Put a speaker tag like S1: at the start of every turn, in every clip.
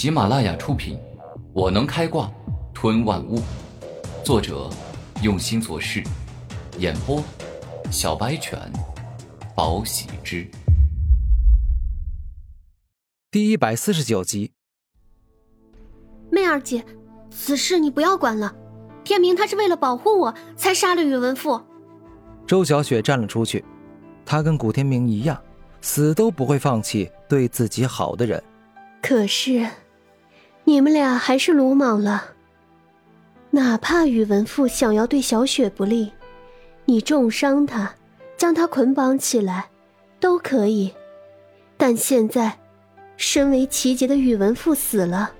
S1: 喜马拉雅出品，《我能开挂吞万物》，作者用心做事，演播小白犬，宝喜之，
S2: 第一百四十九集。
S3: 媚儿姐，此事你不要管了。天明他是为了保护我才杀了宇文富。
S2: 周小雪站了出去，她跟古天明一样，死都不会放弃对自己好的人。
S3: 可是，你们俩还是鲁莽了。哪怕宇文富想要对小雪不利，你重伤他，将他捆绑起来，都可以。但现在，身为齐杰的宇文富死了，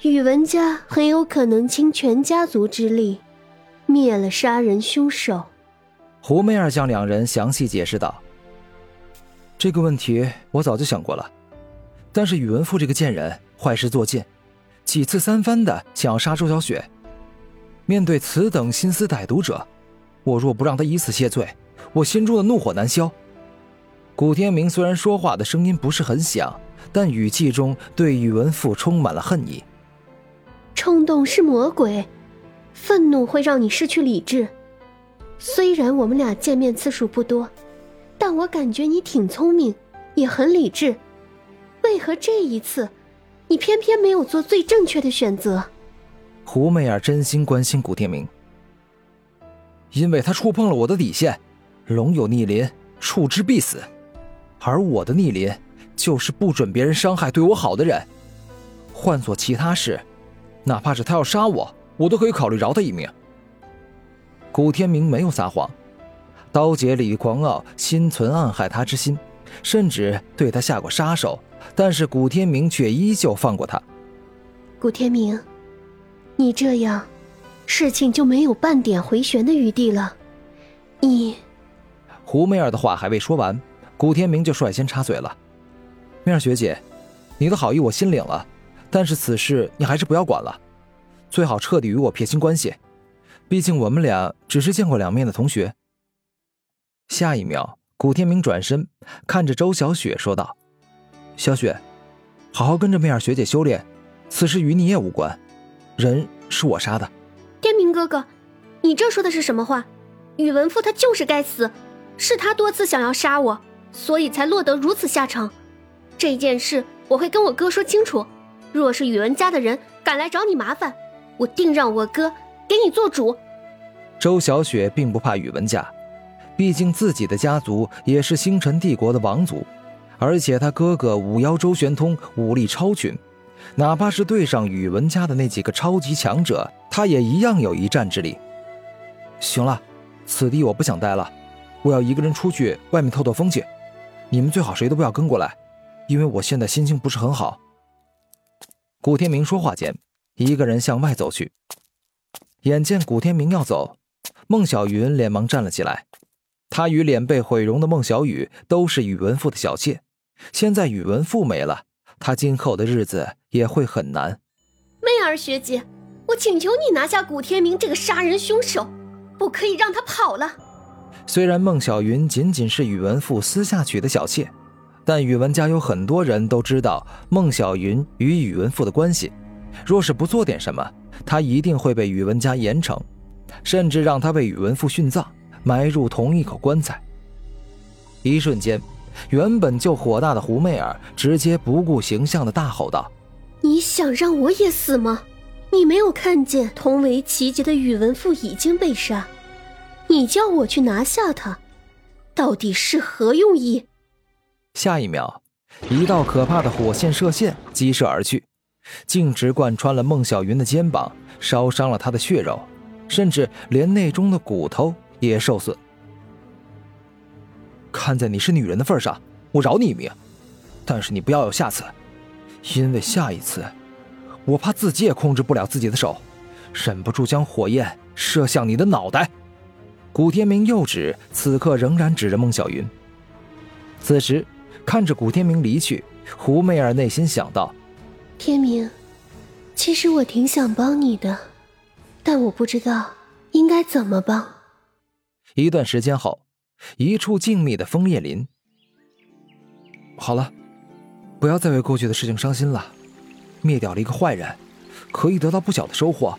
S3: 宇文家很有可能倾全家族之力，灭了杀人凶手。
S2: 胡媚儿向两人详细解释道：“这个问题我早就想过了。”但是宇文富这个贱人坏事做尽，几次三番的想要杀周小雪。面对此等心思歹毒者，我若不让他以死谢罪，我心中的怒火难消。古天明虽然说话的声音不是很响，但语气中对宇文富充满了恨意。
S3: 冲动是魔鬼，愤怒会让你失去理智。虽然我们俩见面次数不多，但我感觉你挺聪明，也很理智。为何这一次，你偏偏没有做最正确的选择？
S2: 胡媚儿真心关心古天明，因为他触碰了我的底线。龙有逆鳞，触之必死，而我的逆鳞就是不准别人伤害对我好的人。换做其他事，哪怕是他要杀我，我都可以考虑饶他一命。古天明没有撒谎，刀姐李狂傲心存暗害他之心，甚至对他下过杀手。但是古天明却依旧放过他。
S3: 古天明，你这样，事情就没有半点回旋的余地了。你，
S2: 胡媚儿的话还未说完，古天明就率先插嘴了：“媚儿学姐，你的好意我心领了，但是此事你还是不要管了，最好彻底与我撇清关系。毕竟我们俩只是见过两面的同学。”下一秒，古天明转身看着周小雪说道。小雪，好好跟着媚儿学姐修炼，此事与你也无关，人是我杀的。
S3: 天明哥哥，你这说的是什么话？宇文富他就是该死，是他多次想要杀我，所以才落得如此下场。这件事我会跟我哥说清楚。若是宇文家的人敢来找你麻烦，我定让我哥给你做主。
S2: 周小雪并不怕宇文家，毕竟自己的家族也是星辰帝国的王族。而且他哥哥五妖周玄通武力超群，哪怕是对上宇文家的那几个超级强者，他也一样有一战之力。行了，此地我不想待了，我要一个人出去外面透透风去。你们最好谁都不要跟过来，因为我现在心情不是很好。古天明说话间，一个人向外走去。眼见古天明要走，孟小云连忙站了起来。她与脸被毁容的孟小雨都是宇文富的小妾。现在宇文富没了，他今后的日子也会很难。
S3: 媚儿学姐，我请求你拿下古天明这个杀人凶手，不可以让他跑了。
S2: 虽然孟小云仅仅是宇文富私下娶的小妾，但宇文家有很多人都知道孟小云与宇文富的关系。若是不做点什么，他一定会被宇文家严惩，甚至让他被宇文富殉葬，埋入同一口棺材。一瞬间。原本就火大的胡媚儿直接不顾形象的大吼道：“
S3: 你想让我也死吗？你没有看见同为齐杰的宇文富已经被杀，你叫我去拿下他，到底是何用意？”
S2: 下一秒，一道可怕的火线射线激射而去，径直贯穿了孟小云的肩膀，烧伤了她的血肉，甚至连内中的骨头也受损。看在你是女人的份上，我饶你一命，但是你不要有下次，因为下一次，我怕自己也控制不了自己的手，忍不住将火焰射向你的脑袋。古天明又指，此刻仍然指着孟小云。此时，看着古天明离去，胡媚儿内心想到：
S3: 天明，其实我挺想帮你的，但我不知道应该怎么帮。
S2: 一段时间后。一处静谧的枫叶林。好了，不要再为过去的事情伤心了。灭掉了一个坏人，可以得到不小的收获。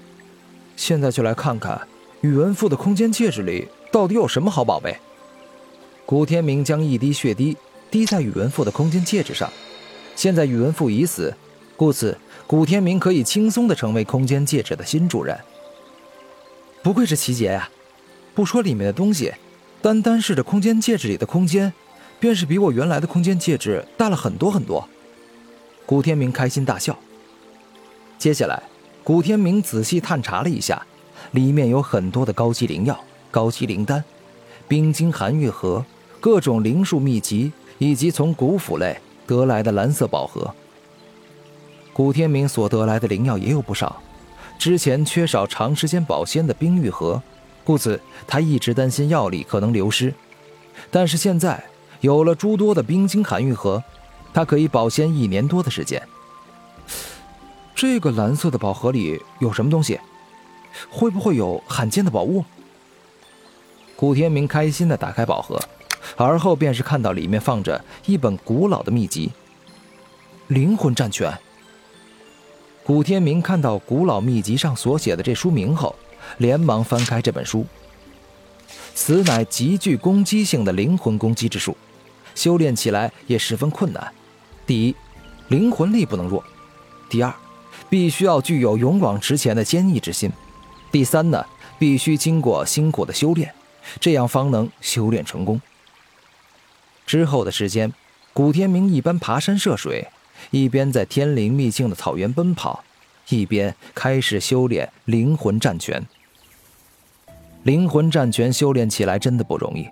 S2: 现在就来看看宇文赋的空间戒指里到底有什么好宝贝。古天明将一滴血滴滴在宇文赋的空间戒指上。现在宇文赋已死，故此古天明可以轻松的成为空间戒指的新主人。不愧是奇杰呀！不说里面的东西，单单是这空间戒指里的空间，便是比我原来的空间戒指大了很多很多。古天明开心大笑。接下来，古天明仔细探查了一下，里面有很多的高级灵药、高级灵丹、冰晶寒玉盒、各种灵术秘籍，以及从古府类。得来的蓝色宝盒，古天明所得来的灵药也有不少。之前缺少长时间保鲜的冰玉盒，故此他一直担心药力可能流失。但是现在有了诸多的冰晶寒玉盒，他可以保鲜一年多的时间。这个蓝色的宝盒里有什么东西？会不会有罕见的宝物？古天明开心的打开宝盒。而后便是看到里面放着一本古老的秘籍《灵魂战拳》。古天明看到古老秘籍上所写的这书名后，连忙翻开这本书。此乃极具攻击性的灵魂攻击之术，修炼起来也十分困难。第一，灵魂力不能弱；第二，必须要具有勇往直前的坚毅之心；第三呢，必须经过辛苦的修炼，这样方能修炼成功。之后的时间，古天明一边爬山涉水，一边在天灵秘境的草原奔跑，一边开始修炼灵魂战拳。灵魂战拳修炼起来真的不容易，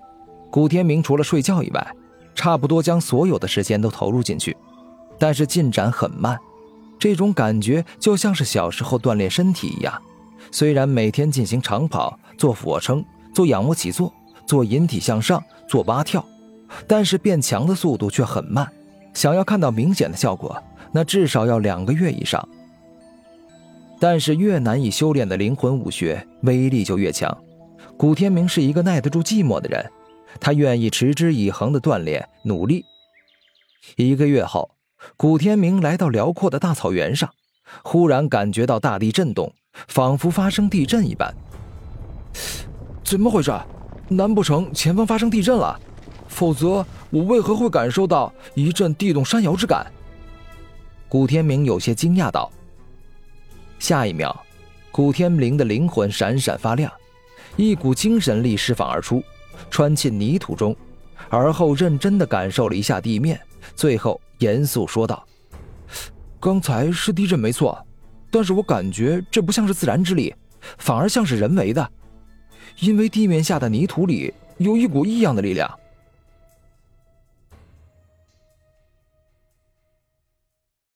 S2: 古天明除了睡觉以外，差不多将所有的时间都投入进去，但是进展很慢。这种感觉就像是小时候锻炼身体一样，虽然每天进行长跑、做俯卧撑、做仰卧起坐、做引体向上、做蛙跳。但是变强的速度却很慢，想要看到明显的效果，那至少要两个月以上。但是越难以修炼的灵魂武学，威力就越强。古天明是一个耐得住寂寞的人，他愿意持之以恒的锻炼努力。一个月后，古天明来到辽阔的大草原上，忽然感觉到大地震动，仿佛发生地震一般。怎么回事？难不成前方发生地震了？否则，我为何会感受到一阵地动山摇之感？古天明有些惊讶道。下一秒，古天明的灵魂闪闪发亮，一股精神力释放而出，穿进泥土中，而后认真的感受了一下地面，最后严肃说道：“刚才是地震没错，但是我感觉这不像是自然之力，反而像是人为的，因为地面下的泥土里有一股异样的力量。”